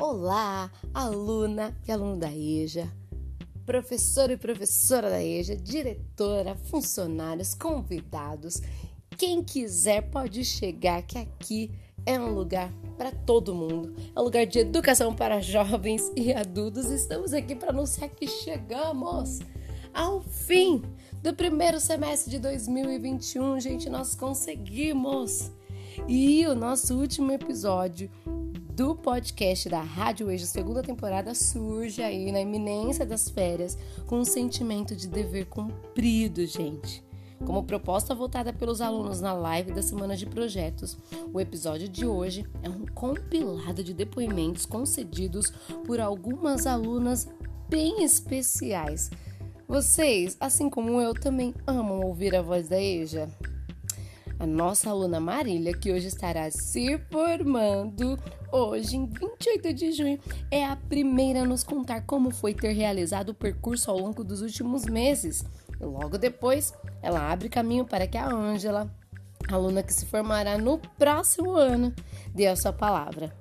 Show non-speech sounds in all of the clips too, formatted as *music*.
Olá, aluna e aluno da EJA, professor e professora da EJA, diretora, funcionários, convidados. Quem quiser pode chegar, que aqui é um lugar para todo mundo. É um lugar de educação para jovens e adultos. Estamos aqui para anunciar que chegamos ao fim do primeiro semestre de 2021. Gente, nós conseguimos! E o nosso último episódio do podcast da Rádio Ejo, segunda temporada, surge aí na iminência das férias com um sentimento de dever cumprido, gente. Como proposta voltada pelos alunos na live da semana de projetos, o episódio de hoje é um compilado de depoimentos concedidos por algumas alunas bem especiais. Vocês, assim como eu, também amam ouvir a voz da Eja? A nossa aluna Marília, que hoje estará se formando, hoje, em 28 de junho, é a primeira a nos contar como foi ter realizado o percurso ao longo dos últimos meses. Logo depois, ela abre caminho para que a Ângela, aluna que se formará no próximo ano, dê a sua palavra.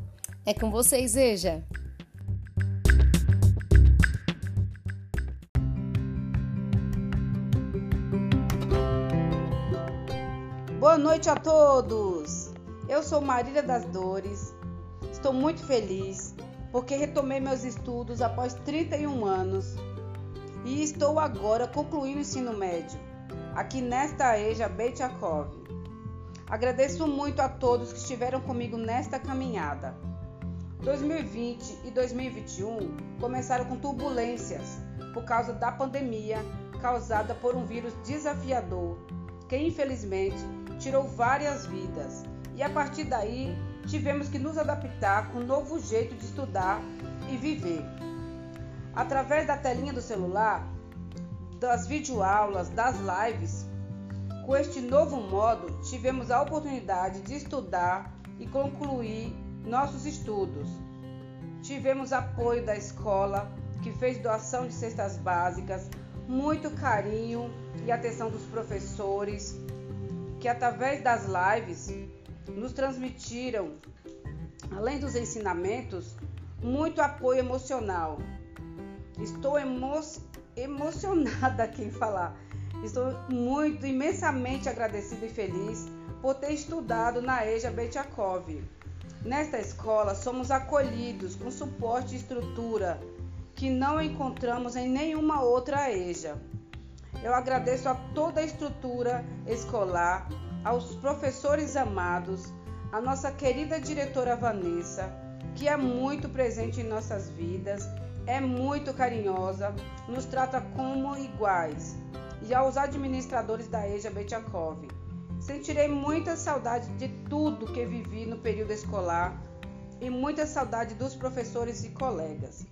É com vocês, Eja! Boa noite a todos! Eu sou Marília das Dores. Estou muito feliz porque retomei meus estudos após 31 anos e estou agora concluindo o ensino médio aqui nesta EJA Beitakov. Agradeço muito a todos que estiveram comigo nesta caminhada. 2020 e 2021 começaram com turbulências por causa da pandemia causada por um vírus desafiador que infelizmente tirou várias vidas. E a partir daí, tivemos que nos adaptar com um novo jeito de estudar e viver. Através da telinha do celular, das videoaulas, das lives, com este novo modo, tivemos a oportunidade de estudar e concluir nossos estudos. Tivemos apoio da escola, que fez doação de cestas básicas, muito carinho e atenção dos professores, que através das lives nos transmitiram, além dos ensinamentos, muito apoio emocional. Estou emo emocionada aqui em falar. Estou muito, imensamente agradecida e feliz por ter estudado na EJA Betiakov. Nesta escola, somos acolhidos com suporte e estrutura que não encontramos em nenhuma outra EJA. Eu agradeço a toda a estrutura escolar, aos professores amados, a nossa querida diretora Vanessa, que é muito presente em nossas vidas, é muito carinhosa, nos trata como iguais, e aos administradores da EJA Betiakov. Sentirei muita saudade de tudo que vivi no período escolar e muita saudade dos professores e colegas.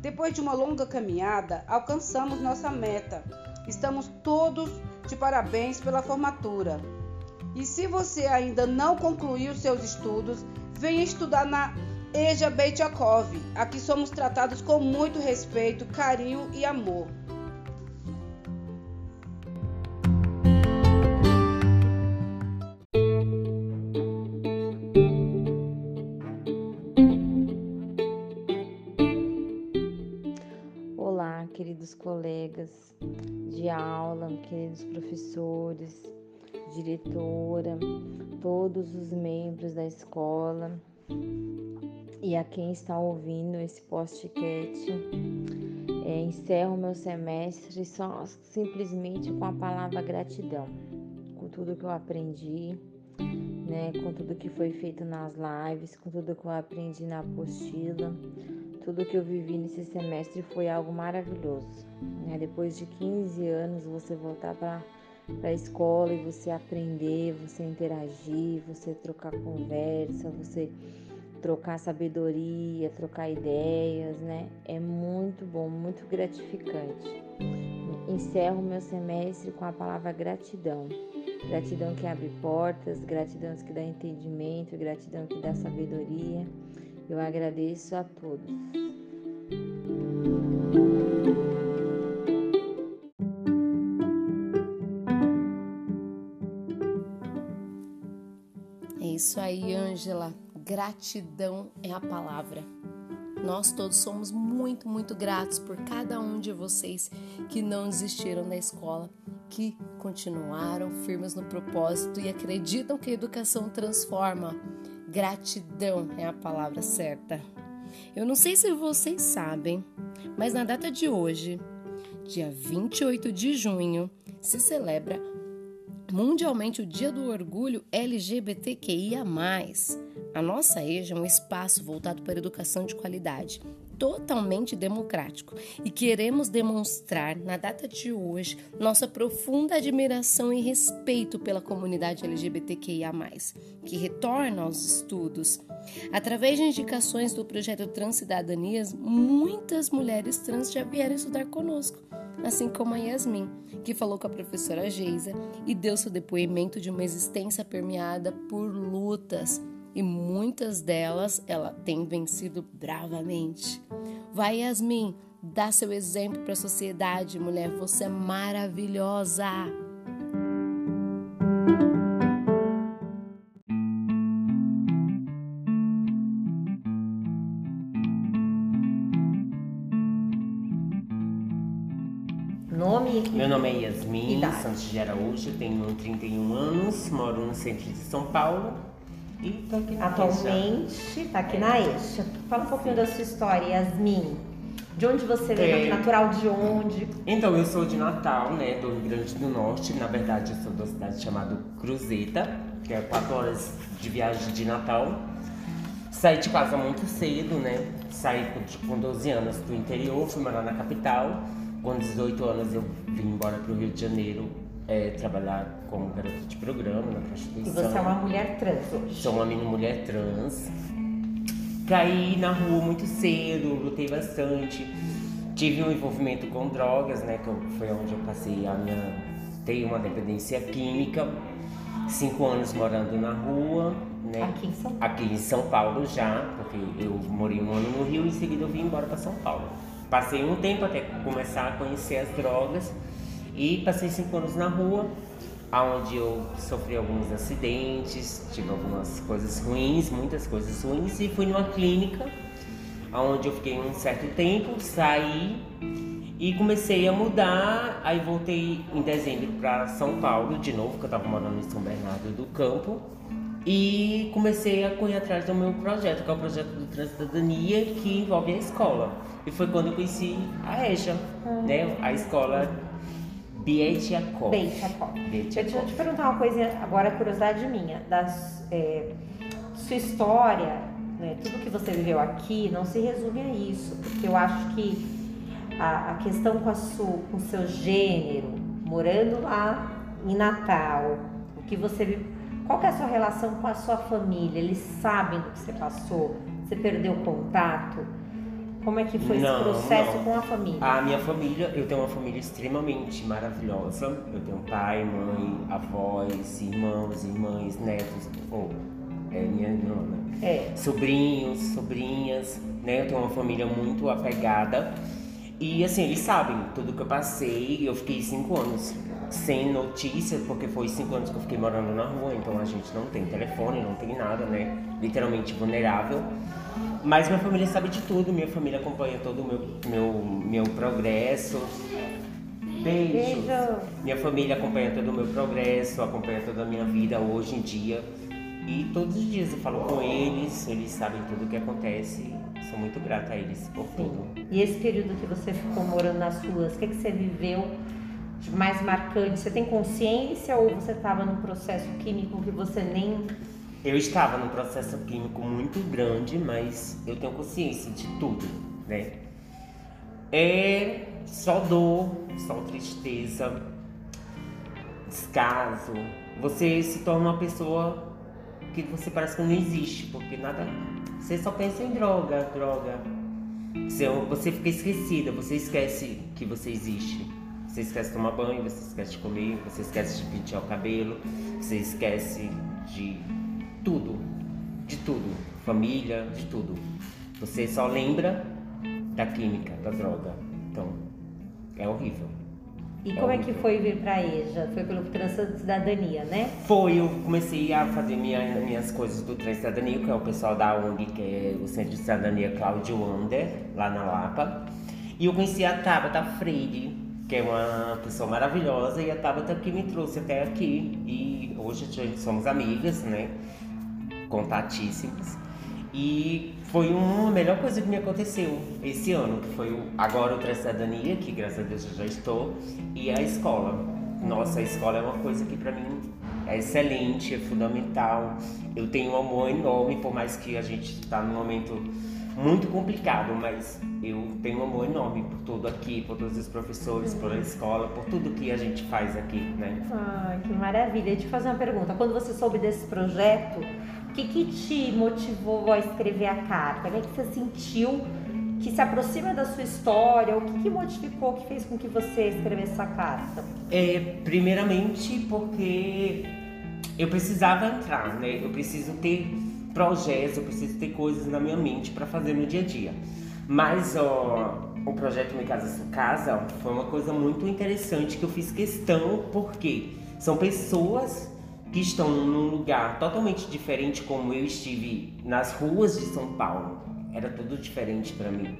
Depois de uma longa caminhada, alcançamos nossa meta Estamos todos de parabéns pela formatura. E se você ainda não concluiu seus estudos, venha estudar na EJA Beitakov. Aqui somos tratados com muito respeito, carinho e amor. Colegas de aula, queridos professores, diretora, todos os membros da escola e a quem está ouvindo esse podcast. É, encerro meu semestre só simplesmente com a palavra gratidão, com tudo que eu aprendi, né, com tudo que foi feito nas lives, com tudo que eu aprendi na apostila tudo que eu vivi nesse semestre foi algo maravilhoso. Né? Depois de 15 anos, você voltar para a escola e você aprender, você interagir, você trocar conversa, você trocar sabedoria, trocar ideias, né? É muito bom, muito gratificante. Encerro meu semestre com a palavra gratidão. Gratidão que abre portas, gratidão que dá entendimento, gratidão que dá sabedoria. Eu agradeço a todos. É isso aí, Ângela. Gratidão é a palavra. Nós todos somos muito, muito gratos por cada um de vocês que não desistiram da escola, que continuaram firmes no propósito e acreditam que a educação transforma. Gratidão é a palavra certa. Eu não sei se vocês sabem, mas na data de hoje, dia 28 de junho, se celebra mundialmente o Dia do Orgulho LGBTQIA. A nossa EJA é um espaço voltado para a educação de qualidade, totalmente democrático, e queremos demonstrar na data de hoje nossa profunda admiração e respeito pela comunidade LGBTQIA, que retorna aos estudos. Através de indicações do projeto Transcidadanias, muitas mulheres trans já vieram estudar conosco assim como a Yasmin, que falou com a professora Geisa e deu seu depoimento de uma existência permeada por lutas e muitas delas ela tem vencido bravamente. Vai, Yasmin, dá seu exemplo para a sociedade, mulher, você é maravilhosa. Nome? Meu nome é Yasmin Idade. Santos de Araújo, tenho 31 anos, moro no centro de São Paulo e tô aqui na Atualmente está aqui na EJA. Fala um pouquinho da sua história, Yasmin. De onde você veio? É. Natural de onde? Então, eu sou de Natal, né, do Rio Grande do Norte. Na verdade, eu sou de uma cidade chamada Cruzeta, que é 4 horas de viagem de Natal. Saí de casa muito cedo, né? Saí com, com 12 anos do interior, fui morar na capital. Com 18 anos eu vim embora para o Rio de Janeiro é, trabalhar como garota de programa na E prostituição. você é uma mulher trans hoje. Sou uma menina mulher trans. Caí na rua muito cedo, lutei bastante. Tive um envolvimento com drogas, né? Que eu- foi onde eu passei a minha. Tenho uma dependência química. Cinco anos morando na rua, né? Aqui em São Paulo. Aqui em São Paulo já, porque eu morei um ano no Rio e em seguida eu vim embora para São Paulo. Passei um tempo até começar a conhecer as drogas e passei cinco anos na rua, onde eu sofri alguns acidentes, tive algumas coisas ruins, muitas coisas ruins, e fui numa clínica, onde eu fiquei um certo tempo, saí e comecei a mudar. Aí voltei em dezembro para São Paulo de novo, que eu estava morando em São Bernardo do Campo. E comecei a correr atrás do meu projeto, que é o projeto do Transcidadania, que envolve a escola. E foi quando eu conheci a EJA, né? A escola Chacó. Bietiacó. Deixa eu te perguntar uma coisa agora, curiosidade minha. Da é, sua história, né, tudo que você viveu aqui, não se resume a isso. Porque eu acho que a, a questão com, a sua, com o seu gênero, morando lá em Natal, o que você Qual que é a sua relação com a sua família? Eles sabem do que você passou? Você perdeu o contato? Como é que foi Não, esse processo não. com a família? A minha família, eu tenho uma família extremamente maravilhosa. Eu tenho pai, mãe, avós, irmãos, irmãs, netos, ou é minha irmã, né? É. sobrinhos, sobrinhas, né? Eu tenho uma família muito apegada. E assim, eles sabem tudo que eu passei. Eu fiquei cinco anos sem notícia, porque foi cinco anos que eu fiquei morando na rua, então a gente não tem telefone, não tem nada, né? Literalmente vulnerável. Mas minha família sabe de tudo, minha família acompanha todo o meu, meu, meu progresso. Beijos. Beijo. Minha família acompanha todo o meu progresso, acompanha toda a minha vida hoje em dia. E todos os dias eu falo com eles, eles sabem tudo o que acontece. Sou muito grata a eles por tudo. E esse período que você ficou morando nas ruas, o que, que você viveu de mais marcante? Você tem consciência ou você estava num processo químico que você nem. Eu estava num processo químico muito grande, mas eu tenho consciência de tudo, né? É só dor, só tristeza, descaso. Você se torna uma pessoa que você parece que não existe, porque nada. Você só pensa em droga, droga. Você, você fica esquecida, você esquece que você existe. Você esquece de tomar banho, você esquece de comer, você esquece de pentear o cabelo, você esquece de tudo, de tudo, família, de tudo. Você só lembra da química, da droga. Então, é horrível. E como é que foi vir para EJA? Foi pelo Cidadania, né? Foi, eu comecei a fazer minha, minhas coisas do Cidadania, que é o pessoal da ONG, que é o Centro de Cidadania Cláudio Wander, lá na Lapa. E eu conheci a Tabata Freire, que é uma pessoa maravilhosa, e a Tabata que me trouxe até aqui. E hoje a gente somos amigas, né? Contatíssimas. E foi uma melhor coisa que me aconteceu esse ano, que foi o, agora o Cidadania, que graças a Deus eu já estou, e a escola. Nossa, a escola é uma coisa que para mim é excelente, é fundamental. Eu tenho um amor enorme, por mais que a gente está num momento muito complicado, mas eu tenho um amor enorme por tudo aqui, por todos os professores, por a escola, por tudo que a gente faz aqui, né? Ah, que maravilha. Deixa eu fazer uma pergunta. Quando você soube desse projeto, que, que te motivou a escrever a carta? O que, é que você sentiu que se aproxima da sua história? O que, que modificou, que fez com que você escrevesse essa carta? É, primeiramente porque eu precisava entrar, né? Eu preciso ter projetos, eu preciso ter coisas na minha mente para fazer no dia a dia. Mas ó, o projeto Me Casa Sua Casa foi uma coisa muito interessante que eu fiz questão porque são pessoas que estão num lugar totalmente diferente como eu estive nas ruas de São Paulo. Era tudo diferente para mim.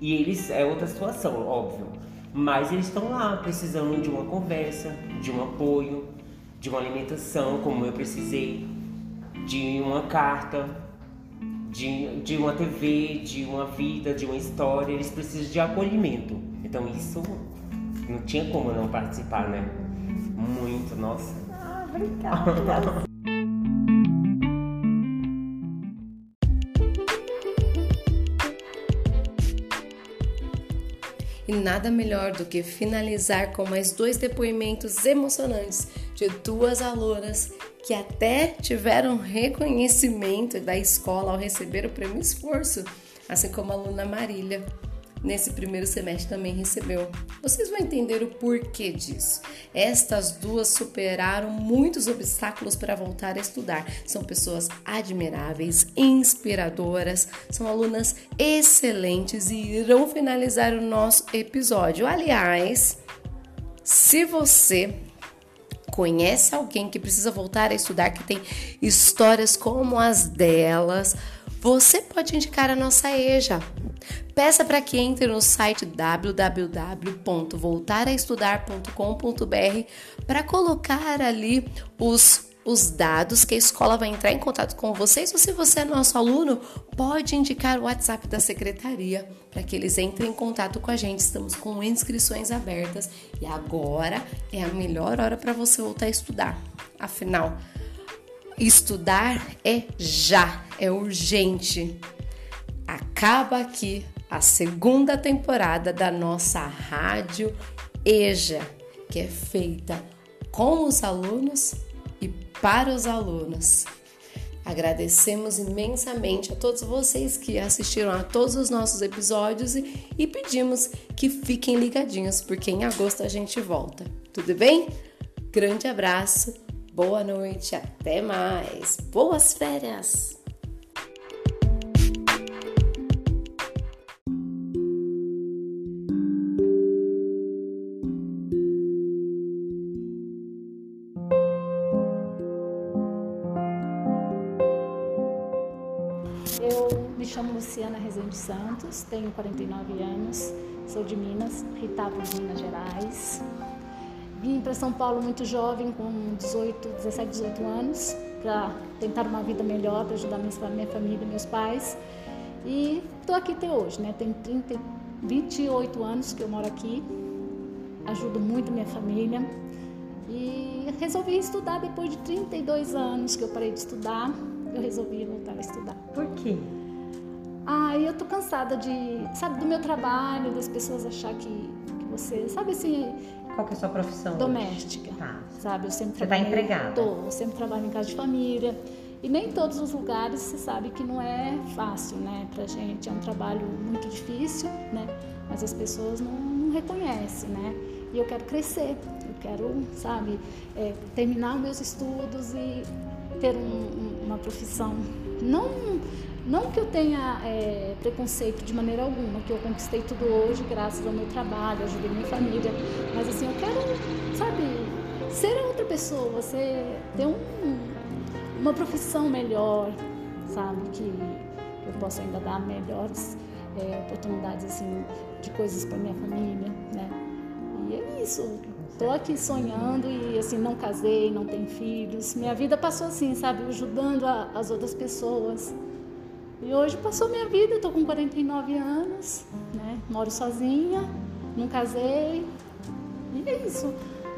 E eles é outra situação, óbvio. Mas eles estão lá precisando de uma conversa, de um apoio, de uma alimentação, como eu precisei, de uma carta, de, de uma TV, de uma vida, de uma história. Eles precisam de acolhimento. Então isso não tinha como não participar, né? Muito, nossa. Obrigada. *laughs* E nada melhor do que finalizar com mais dois depoimentos emocionantes de duas alunas que até tiveram reconhecimento da escola ao receber o prêmio Esforço, assim como a aluna Marília nesse primeiro semestre também recebeu. Vocês vão entender o porquê disso. Estas duas superaram muitos obstáculos para voltar a estudar. São pessoas admiráveis, inspiradoras, são alunas excelentes e irão finalizar o nosso episódio. Aliás, se você conhece alguém que precisa voltar a estudar, que tem histórias como as delas, você pode indicar a nossa EJA. Peça para que entre no site www.voltaraestudar.com.br para colocar ali os os dados que a escola vai entrar em contato com vocês, ou se você é nosso aluno, pode indicar o WhatsApp da secretaria para que eles entrem em contato com a gente. Estamos com inscrições abertas e agora é a melhor hora para você voltar a estudar. Afinal, estudar é já, é urgente. Acaba aqui a segunda temporada da nossa rádio EJA, que é feita com os alunos e para os alunos. Agradecemos imensamente a todos vocês que assistiram a todos os nossos episódios e, e pedimos que fiquem ligadinhos, porque em agosto a gente volta. Tudo bem? Grande abraço, boa noite, até mais, boas férias! Luciana Rezende Santos, tenho 49 anos, sou de Minas, Ritápolis, Minas Gerais. Vim para São Paulo muito jovem, com 18, 17, 18 anos, para tentar uma vida melhor, para ajudar minha, família, meus pais. E estou aqui até hoje, né? Tenho 30, 28 anos que eu moro aqui, ajudo muito minha família. E resolvi estudar depois de 32 anos que eu parei de estudar, eu resolvi voltar a estudar. Por quê? Ah, eu tô cansada de, sabe, do meu trabalho, das pessoas achar que, que você, sabe assim. Qual que é a sua profissão? Doméstica. Tá. Sabe, eu sempre você tá trabalho. Você tá empregada? Tô, eu sempre trabalho em casa de família. E nem todos os lugares você sabe que não é fácil, né, pra gente. É um trabalho muito difícil, né? Mas as pessoas não, não reconhecem, né? E eu quero crescer, eu quero, sabe, é, terminar meus estudos e ter um, uma profissão. Não, não que eu tenha é, preconceito de maneira alguma, que eu conquistei tudo hoje graças ao meu trabalho, ajudei minha família, mas assim, eu quero, sabe, ser outra pessoa, ser, ter um, uma profissão melhor, sabe, que eu possa ainda dar melhores é, oportunidades assim de coisas para minha família, né? E é isso. Tô aqui sonhando e assim não casei, não tenho filhos. Minha vida passou assim, sabe, ajudando a, as outras pessoas. E hoje passou minha vida, estou com 49 anos, né? Moro sozinha, não casei. E é isso.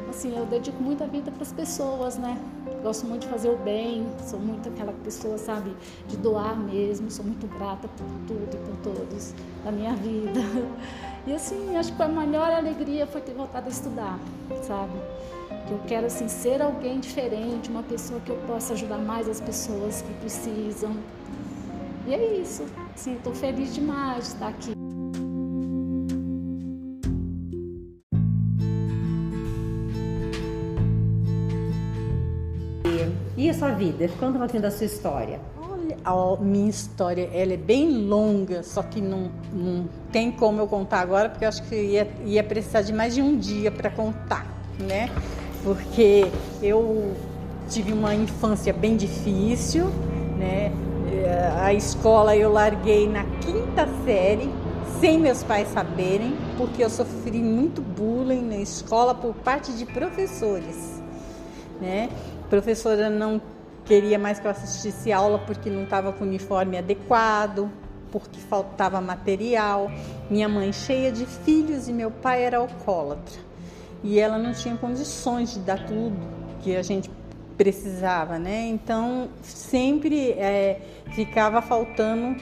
Assim, eu dedico muita vida para as pessoas, né? Gosto muito de fazer o bem, sou muito aquela pessoa, sabe, de doar mesmo, sou muito grata por tudo e por todos da minha vida. E assim, acho que a maior alegria foi ter voltado a estudar, sabe? Que eu quero assim ser alguém diferente, uma pessoa que eu possa ajudar mais as pessoas que precisam. E é isso. Sim, estou feliz demais de estar aqui. E a sua vida? Conta um pouquinho da sua história. Olha, a minha história ela é bem longa, só que não, não tem como eu contar agora, porque eu acho que ia, ia precisar de mais de um dia para contar, né? Porque eu tive uma infância bem difícil, né? A escola eu larguei na quinta série, sem meus pais saberem, porque eu sofri muito bullying na escola por parte de professores, né? A professora não queria mais que eu assistisse aula porque não estava com o uniforme adequado, porque faltava material. Minha mãe cheia de filhos e meu pai era alcoólatra. E ela não tinha condições de dar tudo que a gente precisava, né? Então sempre é, ficava faltando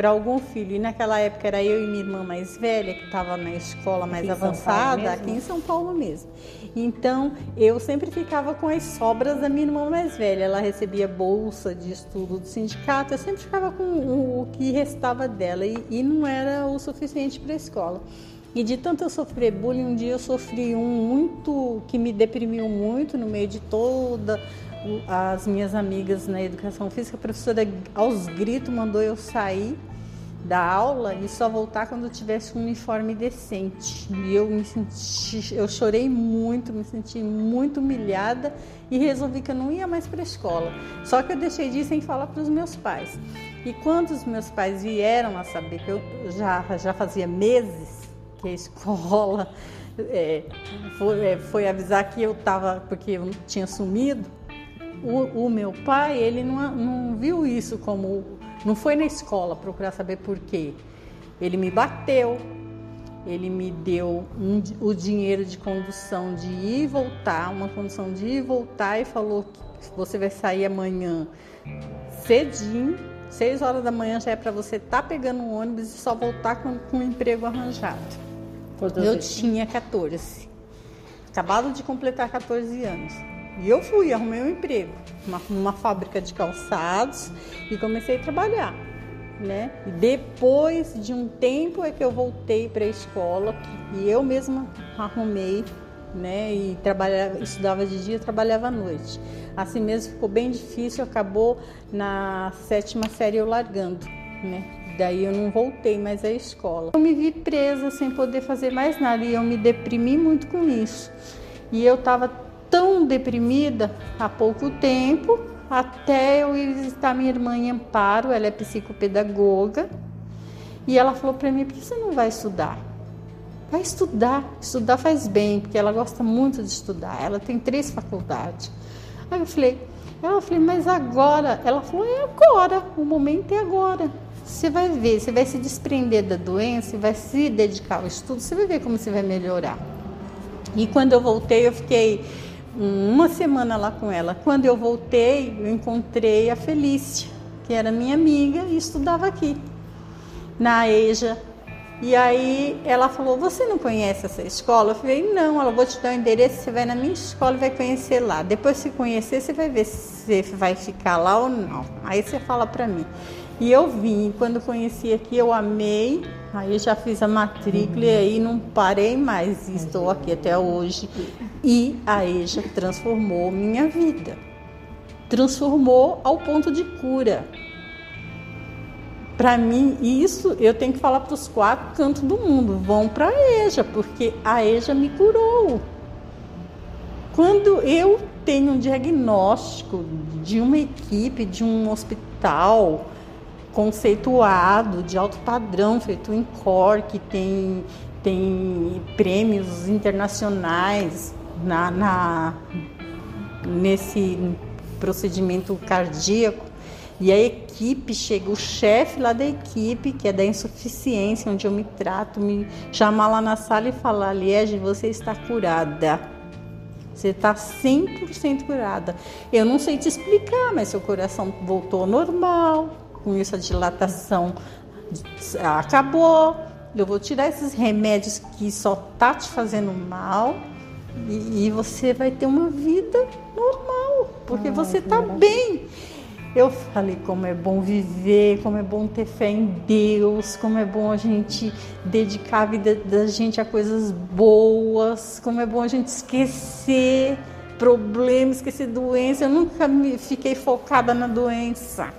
para algum filho. E naquela época era eu e minha irmã mais velha, que estava na escola mais aqui avançada, aqui em São Paulo mesmo. Então eu sempre ficava com as sobras da minha irmã mais velha. Ela recebia bolsa de estudo do sindicato, eu sempre ficava com o que restava dela e, e não era o suficiente para a escola. E de tanto eu sofrer bullying, um dia eu sofri um muito que me deprimiu muito no meio de toda as minhas amigas na educação física. A professora aos gritos mandou eu sair da aula e só voltar quando eu tivesse um uniforme decente. E eu me senti, eu chorei muito, me senti muito humilhada e resolvi que eu não ia mais para a escola. Só que eu deixei disso sem falar para os meus pais. E quando os meus pais vieram a saber que eu já já fazia meses que a escola *laughs* é, foi, é, foi, avisar que eu estava, porque eu tinha sumido, o, o, meu pai, ele não, não viu isso como. Não foi na escola procurar saber por quê. Ele me bateu, ele me deu um, o dinheiro de condução de ir e voltar, uma condução de ir e voltar, e falou que você vai sair amanhã cedinho, seis horas da manhã já é para você estar tá pegando um ônibus e só voltar com, com um emprego arranjado. Eu tinha 14. Acabado de completar 14 anos. E eu fui, arrumei um emprego numa, numa fábrica de calçados e comecei a trabalhar. Né? E depois de um tempo é que eu voltei para a escola e eu mesma arrumei, né? E trabalhava, estudava de dia, trabalhava à noite. Assim mesmo ficou bem difícil, acabou na sétima série eu largando, né? Daí eu não voltei mais à escola. Eu me vi presa sem poder fazer mais nada e eu me deprimi muito com isso. E eu estava tão deprimida há pouco tempo, até eu ir visitar minha irmã em Amparo, ela é psicopedagoga, e ela falou para mim: por que você não vai estudar? Vai estudar, estudar faz bem, porque ela gosta muito de estudar, ela tem três faculdades. Aí eu falei, ela falei, mas agora? Ela falou, é agora, o momento é agora. Você vai ver, você vai se desprender da doença, vai se dedicar ao estudo, você vai ver como você vai melhorar. E quando eu voltei, eu fiquei uma semana lá com ela. Quando eu voltei, eu encontrei a Felícia, que era minha amiga e estudava aqui, na EJA. E aí ela falou: Você não conhece essa escola? Eu falei: Não, ela vou te dar o endereço, você vai na minha escola e vai conhecer lá. Depois, se conhecer, você vai ver se vai ficar lá ou não. Aí você fala para mim. E eu vim, quando conheci aqui, eu amei, Aí eu já fiz a matrícula e aí não parei mais. Estou aqui até hoje. E a EJA transformou minha vida. Transformou ao ponto de cura. Para mim, isso eu tenho que falar para os quatro cantos do mundo. Vão para a EJA, porque a EJA me curou. Quando eu tenho um diagnóstico de uma equipe, de um hospital, conceituado, de alto padrão, feito em COR, que tem, tem prêmios internacionais na, na, nesse procedimento cardíaco. E a equipe chega, o chefe lá da equipe, que é da insuficiência, onde eu me trato, me chama lá na sala e fala: Liege, você está curada. Você está 100% curada. Eu não sei te explicar, mas seu coração voltou ao normal, com isso a dilatação acabou. Eu vou tirar esses remédios que só tá te fazendo mal e, e você vai ter uma vida normal, porque ah, você tá bem. Eu falei como é bom viver, como é bom ter fé em Deus, como é bom a gente dedicar a vida da gente a coisas boas, como é bom a gente esquecer problemas, esquecer doença. Eu nunca me fiquei focada na doença.